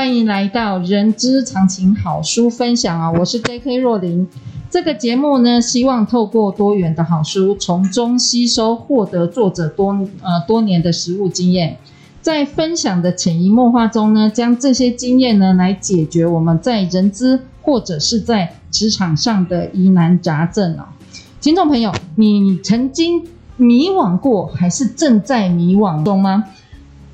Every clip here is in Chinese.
欢迎来到人之常情好书分享啊！我是 J.K. 若琳。这个节目呢，希望透过多元的好书，从中吸收获得作者多呃多年的实务经验，在分享的潜移默化中呢，将这些经验呢来解决我们在人资或者是在职场上的疑难杂症哦。听众朋友，你曾经迷惘过，还是正在迷惘中吗？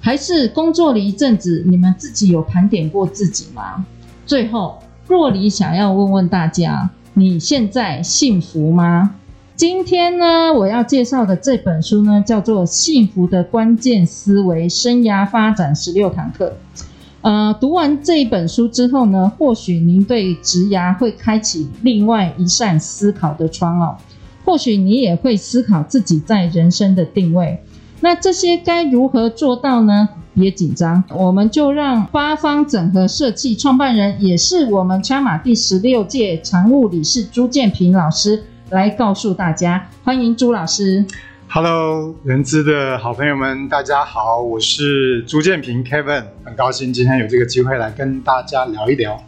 还是工作了一阵子，你们自己有盘点过自己吗？最后，若离想要问问大家，你现在幸福吗？今天呢，我要介绍的这本书呢，叫做《幸福的关键思维：生涯发展十六堂课》。呃，读完这一本书之后呢，或许您对职涯会开启另外一扇思考的窗哦。或许你也会思考自己在人生的定位。那这些该如何做到呢？别紧张，我们就让八方整合设计创办人，也是我们枪马第十六届常务理事朱建平老师来告诉大家。欢迎朱老师。Hello，人资的好朋友们，大家好，我是朱建平 Kevin，很高兴今天有这个机会来跟大家聊一聊。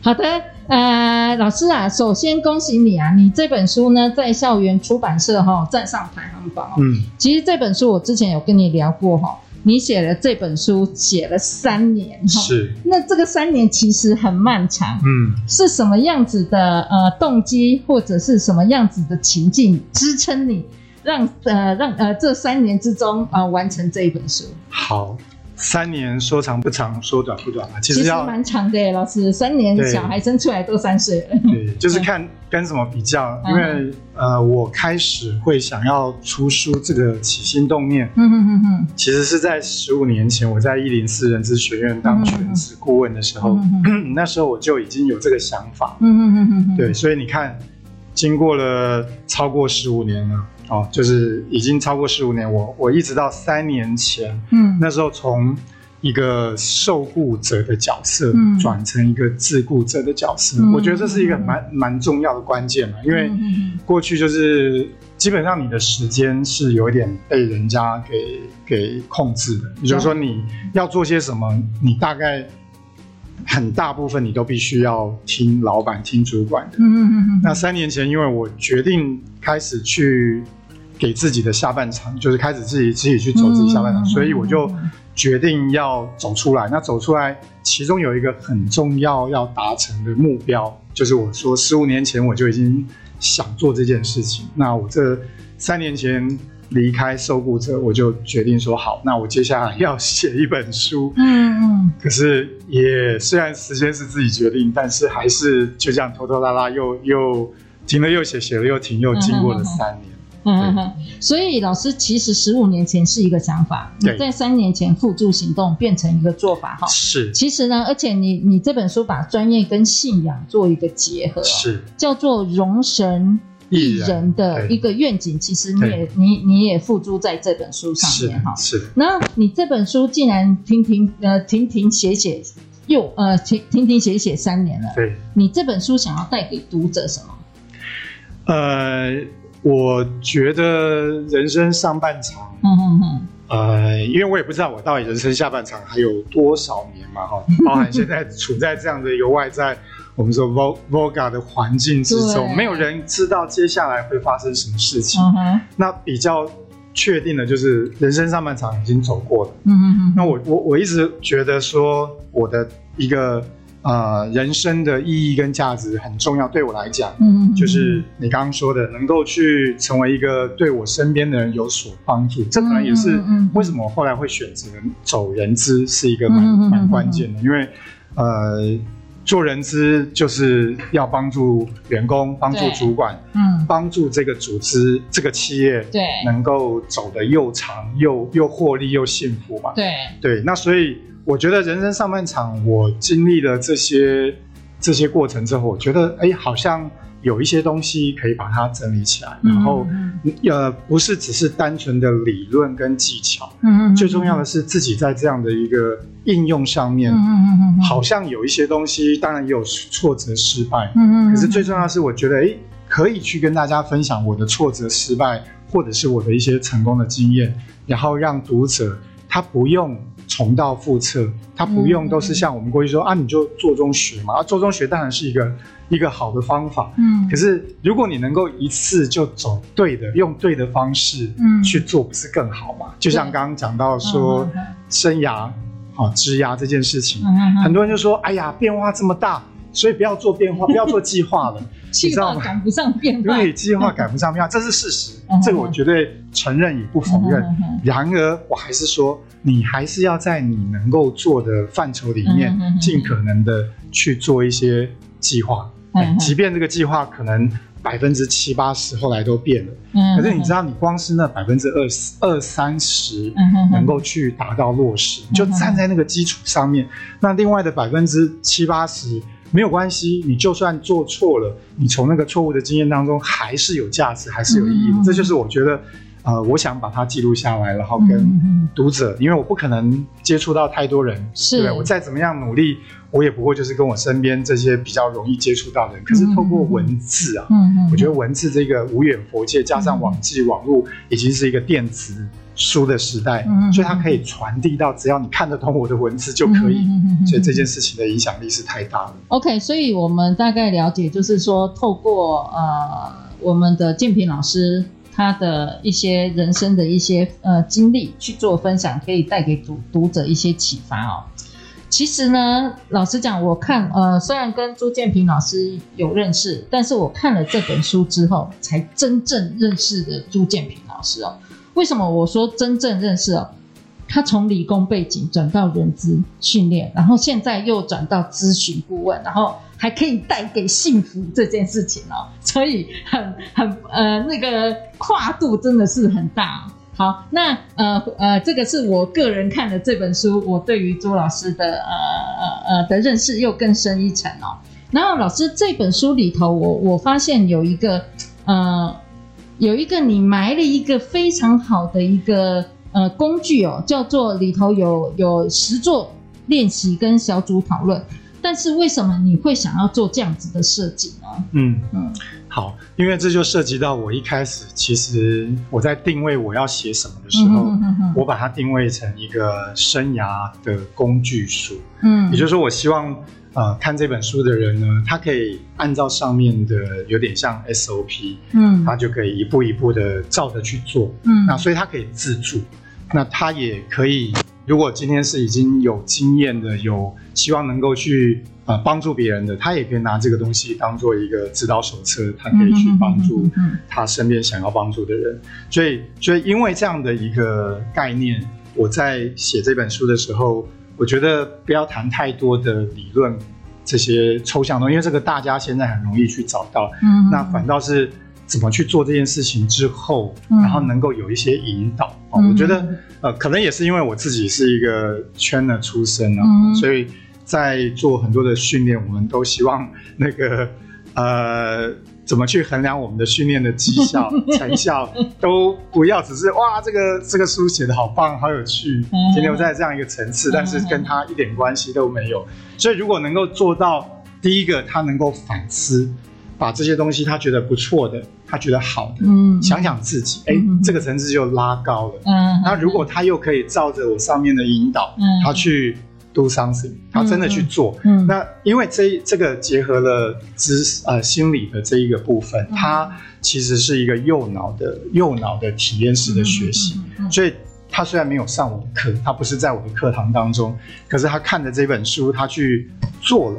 好的，呃，老师啊，首先恭喜你啊，你这本书呢在校园出版社哈、哦、站上排行榜。嗯，其实这本书我之前有跟你聊过哈、哦，你写了这本书写了三年哈，是，那这个三年其实很漫长。嗯，是什么样子的呃动机或者是什么样子的情境支撑你让呃让呃这三年之中啊、呃、完成这一本书？好。三年说长不长，说短不短嘛。其实蛮长的耶，老师。三年小孩生出来都三岁了。对，就是看跟什么比较。因为呃，我开始会想要出书这个起心动念，嗯嗯嗯嗯，其实是在十五年前，我在一零四人资学院当全职顾问的时候，嗯，那时候我就已经有这个想法。嗯嗯嗯嗯，对，所以你看，经过了超过十五年了。哦，就是已经超过十五年，我我一直到三年前，嗯，那时候从一个受雇者的角色转成一个自雇者的角色，嗯，我觉得这是一个蛮蛮重要的关键嘛，因为过去就是基本上你的时间是有点被人家给给控制的，也就是说你要做些什么，你大概很大部分你都必须要听老板、听主管的。嗯嗯嗯。那三年前，因为我决定开始去。给自己的下半场，就是开始自己自己去走自己下半场，嗯，所以我就决定要走出来。那走出来，其中有一个很重要要达成的目标，就是我说十五年前我就已经想做这件事情。那我这三年前离开受雇者，我就决定说好，那我接下来要写一本书。嗯嗯。可是也虽然时间是自己决定，但是还是就这样拖拖拉拉，又又停了又写，写了又停，又经过了三年。嗯嗯哼，所以老师其实十五年前是一个想法，你在三年前付诸行动，变成一个做法哈。是，其实呢，而且你你这本书把专业跟信仰做一个结合，是叫做容神益人的一个愿景。其实你也你你也付诸在这本书上面哈。是，那你这本书竟然停停呃停停写写又呃停停停写写三年了，对，你这本书想要带给读者什么？呃。我觉得人生上半场，嗯嗯嗯，呃，因为我也不知道我到底人生下半场还有多少年嘛，哈，包含现在处在这样的一个外在，我们说 Volga 的环境之中，没有人知道接下来会发生什么事情。嗯、那比较确定的就是人生上半场已经走过了。嗯嗯嗯，那我我我一直觉得说我的一个。呃，人生的意义跟价值很重要，对我来讲，嗯，就是你刚刚说的，能够去成为一个对我身边的人有所帮助，这可能也是为什么我后来会选择走人资是一个蛮蛮关键的，因为呃，做人资就是要帮助员工，帮助主管，嗯，帮助这个组织、这个企业，对，能够走得又长又又获利又幸福嘛。对对，那所以我觉得人生上半场，我经历了这些这些过程之后，我觉得哎，好像。有一些东西可以把它整理起来，然后，呃，不是只是单纯的理论跟技巧，嗯嗯，最重要的是自己在这样的一个应用上面，嗯嗯，好像有一些东西，当然也有挫折失败，嗯嗯，可是最重要的是，我觉得，哎，可以去跟大家分享我的挫折失败，或者是我的一些成功的经验，然后让读者他不用重蹈覆辙，他不用都是像我们过去说啊，你就做中学嘛，啊，做中学当然是一个。一个好的方法，嗯，可是如果你能够一次就走对的，用对的方式，嗯，去做，不是更好吗？就像刚刚讲到说，生涯啊，职涯这件事情，很多人就说，哎呀，变化这么大，所以不要做变化，不要做计划了，计划赶不上变化，对，计划赶不上变化，这是事实，这个我绝对承认也不否认。然而，我还是说，你还是要在你能够做的范畴里面，尽可能的去做一些计划。即便这个计划可能百分之七八十后来都变了，嗯，可是你知道，你光是那百分之二十二三十能够去达到落实，你就站在那个基础上面，那另外的百分之七八十没有关系，你就算做错了，你从那个错误的经验当中还是有价值，还是有意义的。这就是我觉得。呃，我想把它记录下来，然后跟读者，嗯、因为我不可能接触到太多人，是对，我再怎么样努力，我也不会就是跟我身边这些比较容易接触到的人。可是透过文字啊，嗯、我觉得文字这个无远佛界，加上网际网络已经是一个电子书的时代，嗯、所以它可以传递到只要你看得懂我的文字就可以。嗯、所以这件事情的影响力是太大了。OK，所以我们大概了解，就是说透过呃我们的建平老师。他的一些人生的一些呃经历去做分享，可以带给读读者一些启发哦。其实呢，老实讲，我看呃虽然跟朱建平老师有认识，但是我看了这本书之后，才真正认识的朱建平老师哦。为什么我说真正认识哦？他从理工背景转到人资训练，然后现在又转到咨询顾问，然后。还可以带给幸福这件事情哦，所以很很呃那个跨度真的是很大。好，那呃呃这个是我个人看的这本书，我对于朱老师的呃呃呃的认识又更深一层哦。然后老师这本书里头，我我发现有一个呃有一个你埋了一个非常好的一个呃工具哦，叫做里头有有实作练习跟小组讨论。但是为什么你会想要做这样子的设计呢？嗯嗯，好，因为这就涉及到我一开始，其实我在定位我要写什么的时候，嗯、哼哼我把它定位成一个生涯的工具书。嗯，也就是说，我希望呃看这本书的人呢，他可以按照上面的有点像 SOP，嗯，他就可以一步一步的照着去做。嗯，那所以他可以自助，那他也可以。如果今天是已经有经验的，有希望能够去呃帮助别人的，他也可以拿这个东西当做一个指导手册，他可以去帮助他身边想要帮助的人。所以，所以因为这样的一个概念，我在写这本书的时候，我觉得不要谈太多的理论这些抽象东西，因为这个大家现在很容易去找到。嗯，那反倒是。怎么去做这件事情之后，然后能够有一些引导我觉得，呃，可能也是因为我自己是一个 trainer 出身啊，嗯、所以在做很多的训练，我们都希望那个呃，怎么去衡量我们的训练的绩效、成效，都不要只是哇，这个这个书写的好棒、好有趣，停留在这样一个层次，但是跟他一点关系都没有。所以如果能够做到第一个，他能够反思。把这些东西他觉得不错的，他觉得好的，嗯，想想自己，哎，这个层次就拉高了。嗯，那如果他又可以照着我上面的引导，嗯，他去 do something，他真的去做，嗯，那因为这这个结合了知识呃心理的这一个部分，它其实是一个右脑的右脑的体验式的学习，所以他虽然没有上我的课，他不是在我的课堂当中，可是他看着这本书，他去做了。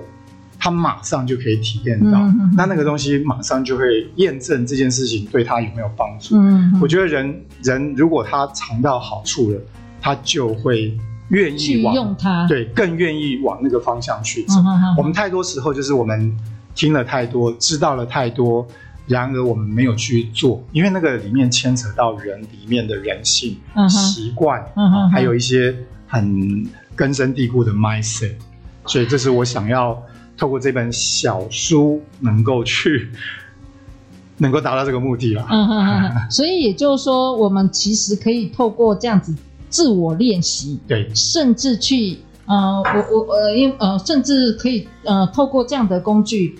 他马上就可以体验到，嗯、那那个东西马上就会验证这件事情对他有没有帮助。嗯、我觉得人人如果他尝到好处了，他就会愿意往用它，对，更愿意往那个方向去走。嗯、哼哼我们太多时候就是我们听了太多，知道了太多，然而我们没有去做，因为那个里面牵扯到人里面的人性、嗯、习惯、还有一些很根深蒂固的 mindset。所以这是我想要透过这本小书能够去能够达到这个目的了。所以也就是说，我们其实可以透过这样子。自我练习，对，甚至去呃，我我呃，因呃，甚至可以呃，透过这样的工具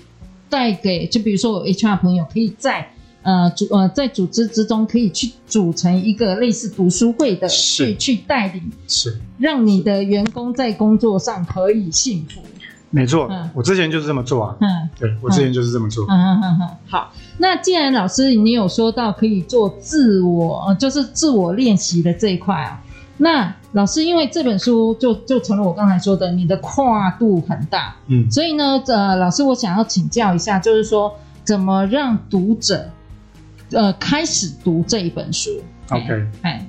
带给，就比如说我 HR 朋友，可以在呃组呃在组织之中，可以去组成一个类似读书会的，去去带领，是。让你的员工在工作上可以幸福。没错，嗯，我之前就是这么做啊，嗯，对我之前就是这么做，嗯嗯嗯嗯。好，那既然老师你有说到可以做自我，就是自我练习的这一块啊。那老师，因为这本书就就成了我刚才说的，你的跨度很大，嗯，所以呢，呃，老师，我想要请教一下，就是说，怎么让读者，呃，开始读这一本书？OK，哎，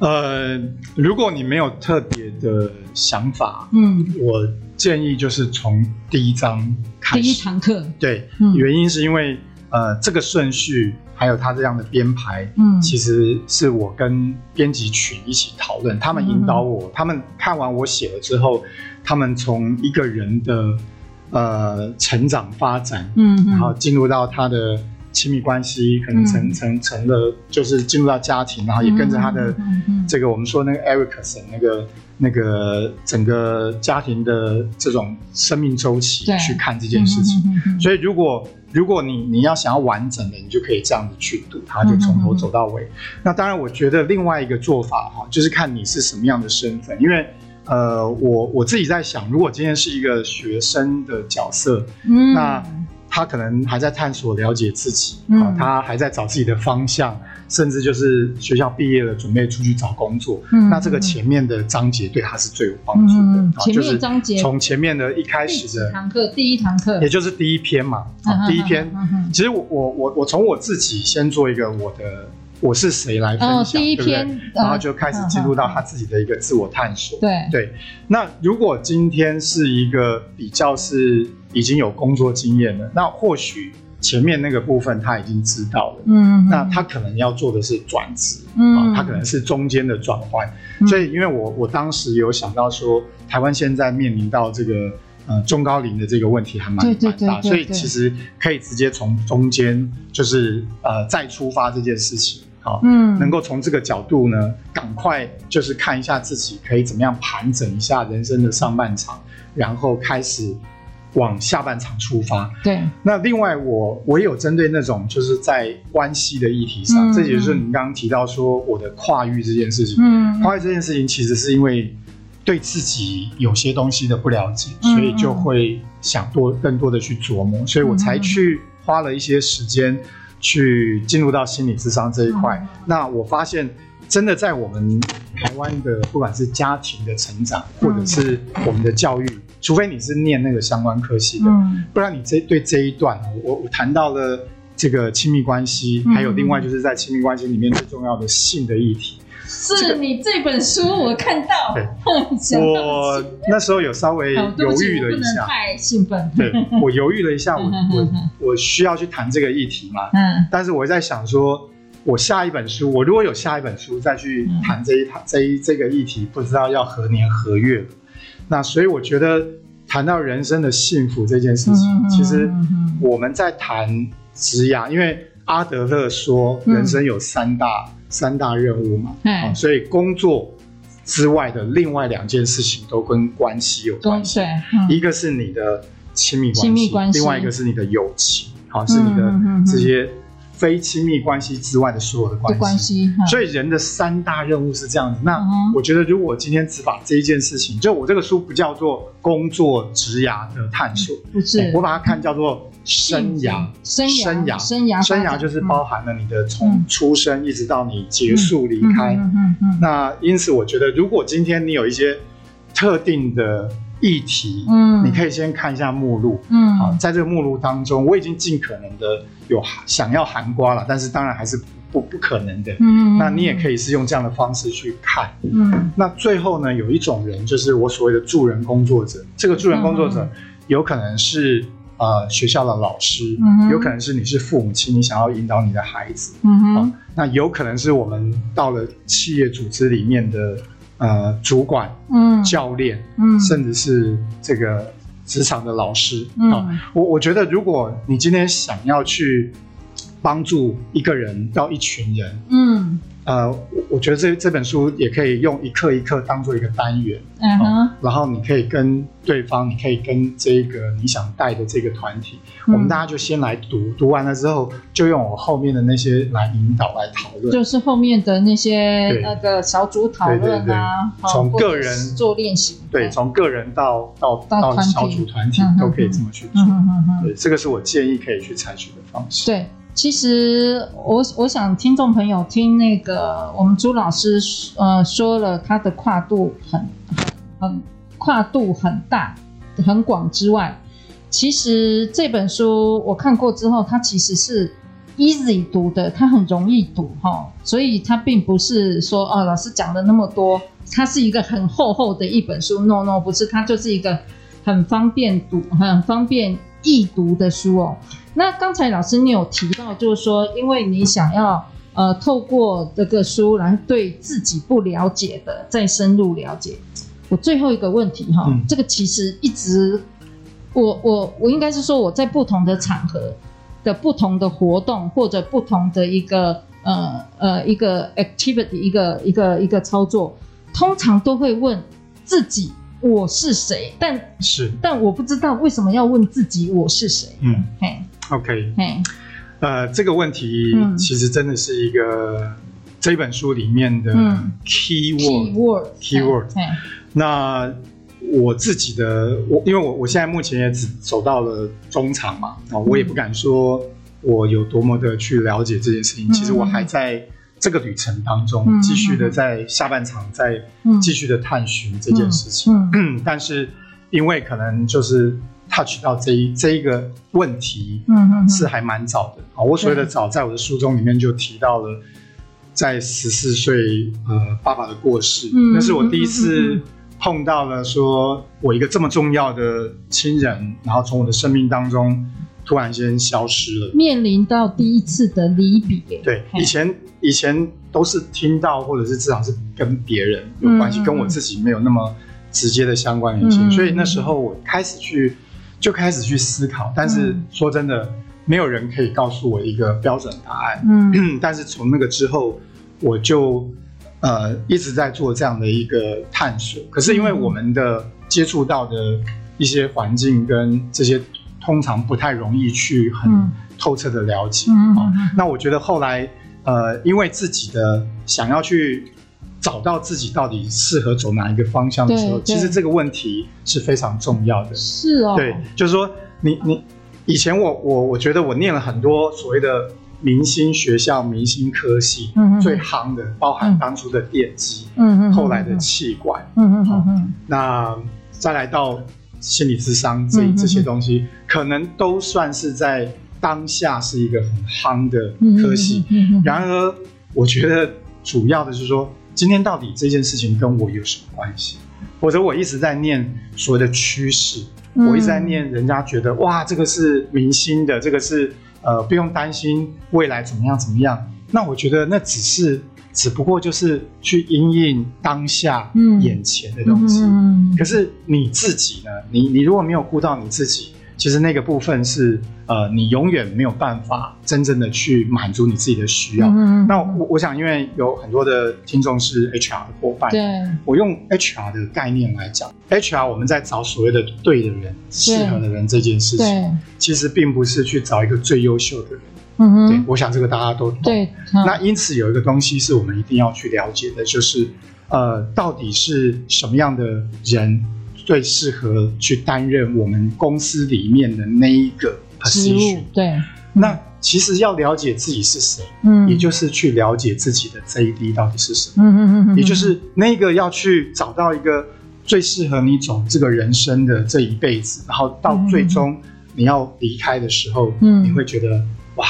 呃，如果你没有特别的想法，嗯，我建议就是从第一章开始，第一堂课，对，嗯，原因是因为。呃，这个顺序还有他这样的编排，嗯，其实是我跟编辑群一起讨论，他们引导我，嗯、他们看完我写了之后，他们从一个人的呃成长发展，嗯，然后进入到他的亲密关系，可能成、嗯、成成了就是进入到家庭，然后也跟着他的这个我们说那个 Erikson 那个那个整个家庭的这种生命周期去看这件事情，嗯、所以如果。如果你你要想要完整的，你就可以这样子去读它，就从头走到尾。嗯、那当然，我觉得另外一个做法哈，就是看你是什么样的身份。因为呃，我我自己在想，如果今天是一个学生的角色，嗯，那他可能还在探索了解自己，嗯，他还在找自己的方向。甚至就是学校毕业了，准备出去找工作。嗯，那这个前面的章节对他是最有帮助的。嗯，前面章节从前面的一开始的堂课，第一堂课，也就是第一篇嘛。啊，第一篇，其实我我我我从我自己先做一个我的我是谁来分享，第一篇，对不对？然后就开始进入到他自己的一个自我探索。对对。那如果今天是一个比较是已经有工作经验的，那或许。前面那个部分他已经知道了，嗯，那他可能要做的是转职，嗯，他可能是中间的转换，嗯，所以因为我我当时有想到说，台湾现在面临到这个呃中高龄的这个问题还蛮蛮大，所以其实可以直接从中间就是呃再出发这件事情，好，嗯，能够从这个角度呢，赶快就是看一下自己可以怎么样盘整一下人生的上半场，然后开始。往下半场出发。对，那另外我我也有针对那种就是在关系的议题上，嗯、这也就是您刚刚提到说我的跨域这件事情。嗯，跨域这件事情其实是因为对自己有些东西的不了解，嗯、所以就会想多更多的去琢磨，所以我才去花了一些时间去进入到心理智商这一块。嗯、那我发现。真的在我们台湾的，不管是家庭的成长，或者是我们的教育，除非你是念那个相关科系的，不然你这对这一段，我我谈到了这个亲密关系，还有另外就是在亲密关系里面最重要的性的议题。是你这本书我看到，对，我那时候有稍微犹豫了一下，太兴奋，对，我犹豫了一下，我我我需要去谈这个议题嘛，嗯，但是我在想说。我下一本书，我如果有下一本书再去谈这一谈、嗯、这一这个议题，不知道要何年何月了。那所以我觉得谈到人生的幸福这件事情，嗯、其实我们在谈职涯，因为阿德勒说人生有三大、嗯、三大任务嘛，所以工作之外的另外两件事情都跟关系有关系、嗯，一个是你的亲密关系，关系，另外一个是你的友情，好、啊，是你的这些。非亲密关系之外的所有的关系，关系，所以人的三大任务是这样子。那我觉得，如果我今天只把这一件事情，就我这个书不叫做工作职涯的探索，不是，我把它看叫做生涯，生涯，生涯，生涯，就是包含了你的从出生一直到你结束离开。嗯嗯嗯。那因此，我觉得，如果今天你有一些特定的议题，嗯，你可以先看一下目录，嗯，好，在这个目录当中，我已经尽可能的。有想要含瓜了，但是当然还是不不可能的。嗯，那你也可以是用这样的方式去看。嗯，那最后呢，有一种人就是我所谓的助人工作者。这个助人工作者有可能是呃学校的老师，嗯，有可能是你是父母亲，你想要引导你的孩子。嗯哼，哦，那有可能是我们到了企业组织里面的呃主管、嗯，教练，嗯，甚至是这个。职场的老师啊，我我觉得，如果你今天想要去帮助一个人到一群人，嗯。呃，我我觉得这这本书也可以用一课一课当做一个单元，嗯然后你可以跟对方，你可以跟这个你想带的这个团体，嗯、我们大家就先来读，读完了之后就用我后面的那些来引导来讨论，就是后面的那些那个小组讨论啊，从个人做练习，对，从个人到到到小组团体都可以这么去做，对，这个是我建议可以去采取的方式，对。其实我我想听众朋友听那个我们朱老师呃说了他的跨度很很很跨度很大很广之外，其实这本书我看过之后，它其实是 easy 读的，它很容易读哈，所以它并不是说哦老师讲了那么多，它是一个很厚厚的一本书，no no 不是，它就是一个很方便读很方便易读的书哦。那刚才老师你有提到，就是说，因为你想要呃透过这个书来对自己不了解的再深入了解。我最后一个问题哈，嗯、这个其实一直我我我应该是说我在不同的场合的不同的活动或者不同的一个呃呃一个 activity 一个一个一个操作，通常都会问自己我是谁，但是但我不知道为什么要问自己我是谁。嗯，嘿。OK，呃，这个问题其实真的是一个、嗯、这一本书里面的 key word，key word。那我自己的，我因为我我现在目前也只走到了中场嘛，啊，我也不敢说我有多么的去了解这件事情。嗯、其实我还在这个旅程当中，继续的在下半场在继续的探寻这件事情。但是因为可能就是。Touch 到这一这一个问题，嗯嗯是还蛮早的。啊。我所谓的早，在我的书中里面就提到了，在十四岁，呃，爸爸的过世，那是我第一次碰到了，说我一个这么重要的亲人，然后从我的生命当中突然间消失了，面临到第一次的离别。对，以前以前都是听到，或者是至少是跟别人有关系，跟我自己没有那么直接的相关联性，所以那时候我开始去。就开始去思考，但是说真的，嗯、没有人可以告诉我一个标准答案。嗯，但是从那个之后，我就呃一直在做这样的一个探索。可是因为我们的接触到的一些环境跟这些，通常不太容易去很透彻的了解。嗯、啊，那我觉得后来呃，因为自己的想要去。找到自己到底适合走哪一个方向的时候，其实这个问题是非常重要的。是哦，对，就是说你你以前我我我觉得我念了很多所谓的明星学校、明星科系，嗯，最夯的，包含当初的电机，嗯嗯，后来的气管，嗯嗯嗯，那再来到心理智商这这些东西，可能都算是在当下是一个很夯的科系。然而，我觉得主要的是说。今天到底这件事情跟我有什么关系？或者我一直在念所谓的趋势，嗯、我一直在念人家觉得哇，这个是明星的，这个是呃不用担心未来怎么样怎么样。那我觉得那只是只不过就是去因应当下眼前的东西。可是你自己呢？你你如果没有顾到你自己。其实那个部分是呃，你永远没有办法真正的去满足你自己的需要。嗯，那我我想，因为有很多的听众是 HR 的伙伴，对，我用 HR 的概念来讲，HR 我们在找所谓的对的人、适合的人这件事情，其实并不是去找一个最优秀的人。嗯哼，对，我想这个大家都懂。对，那因此有一个东西是我们一定要去了解的，就是呃，到底是什么样的人。最适合去担任我们公司里面的那一个 position。对，那其实要了解自己是谁，嗯，也就是去了解自己的 JD 到底是什么，嗯嗯嗯，也就是那个要去找到一个最适合你走这个人生的这一辈子，然后到最终你要离开的时候，嗯，你会觉得哇，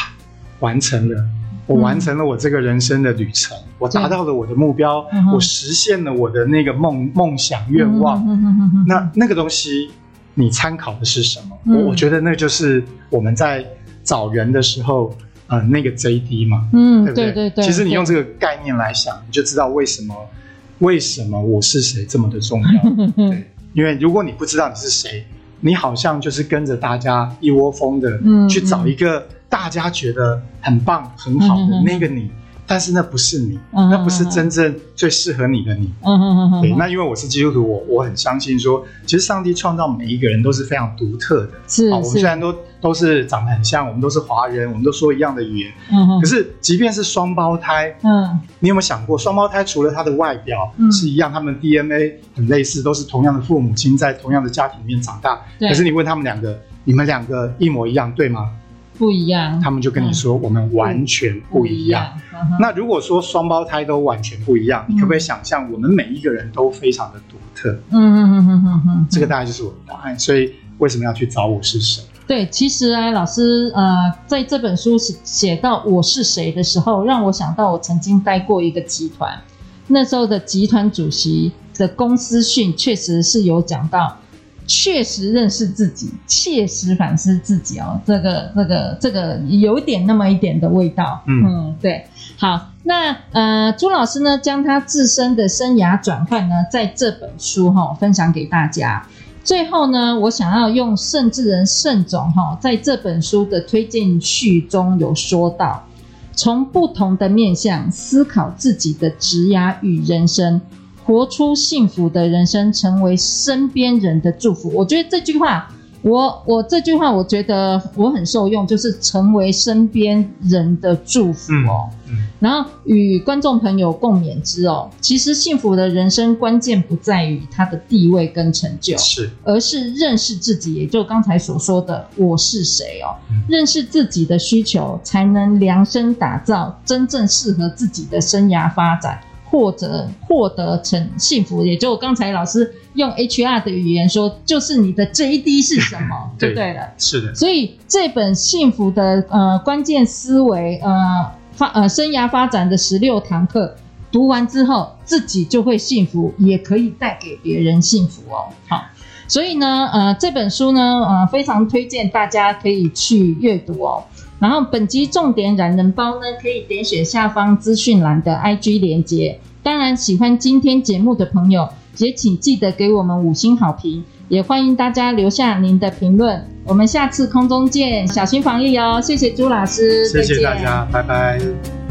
完成了我完成了我这个人生的旅程，嗯、我达到了我的目标，嗯、我实现了我的那个梦梦想愿望。嗯、那那个东西，你参考的是什么？嗯、我我觉得那就是我们在找人的时候，呃，那个 JD 嘛，嗯，对不对？对对对。其实你用这个概念来想，你就知道为什么为什么我是谁这么的重要。对，因为如果你不知道你是谁，你好像就是跟着大家一窝蜂的去找一个。大家觉得很棒、很好的那个你，但是那不是你，那不是真正最适合你的你。嗯哼哼哼，对，那因为我是基督徒，我我很相信说，其实上帝创造每一个人都是非常独特的。是，我们虽然都都是长得很像，我们都是华人，我们都说一样的语言。嗯哼，可是即便是双胞胎，嗯，你有没有想过，双胞胎除了他的外表是一样，嗯、他们 DNA 很类似，都是同样的父母亲在同样的家庭里面长大。对可是你问他们两个，你们两个一模一样，对吗？不一样，他们就跟你说，我们完全不一样。那如果说双胞胎都完全不一样，你可不可以想象，我们每一个人都非常的独特？嗯嗯嗯嗯嗯嗯，这个大概就是我的答案。所以为什么要去找我是谁？对，其实啊，老师呃，在这本书写写到我是谁的时候，让我想到我曾经待过一个集团，那时候的集团主席的公司训确实是有讲到。确实认识自己，切实反思自己哦。这个、这个、这个有点那么一点的味道。嗯，嗯，对。好，那呃，朱老师呢，将他自身的生涯转换呢，在这本书哈、哦、分享给大家。最后呢，我想要用盛智人盛总哈、哦，在这本书的推荐序中有说到，从不同的面向思考自己的职涯与人生。活出幸福的人生，成为身边人的祝福。我觉得这句话，我我这句话，我觉得我很受用，就是成为身边人的祝福哦。嗯嗯、然后与观众朋友共勉之哦。其实幸福的人生关键不在于他的地位跟成就，是，而是认识自己，也就刚才所说的我是谁哦。嗯、认识自己的需求，才能量身打造真正适合自己的生涯发展。或者获得成幸福，也就刚才老师用 HR 的语言说，就是你的 JD 是什么，对对了，是的。所以这本幸福的呃关键思维呃发呃生涯发展的十六堂课读完之后，自己就会幸福，也可以带给别人幸福哦。好，所以呢呃这本书呢呃非常推荐大家可以去阅读哦。然后本集重点懒人包呢，可以点选下方资讯栏的 IG 连接。当然，喜欢今天节目的朋友，也请记得给我们五星好评，也欢迎大家留下您的评论。我们下次空中见，小心防疫哦！谢谢朱老师，谢谢大家，拜拜。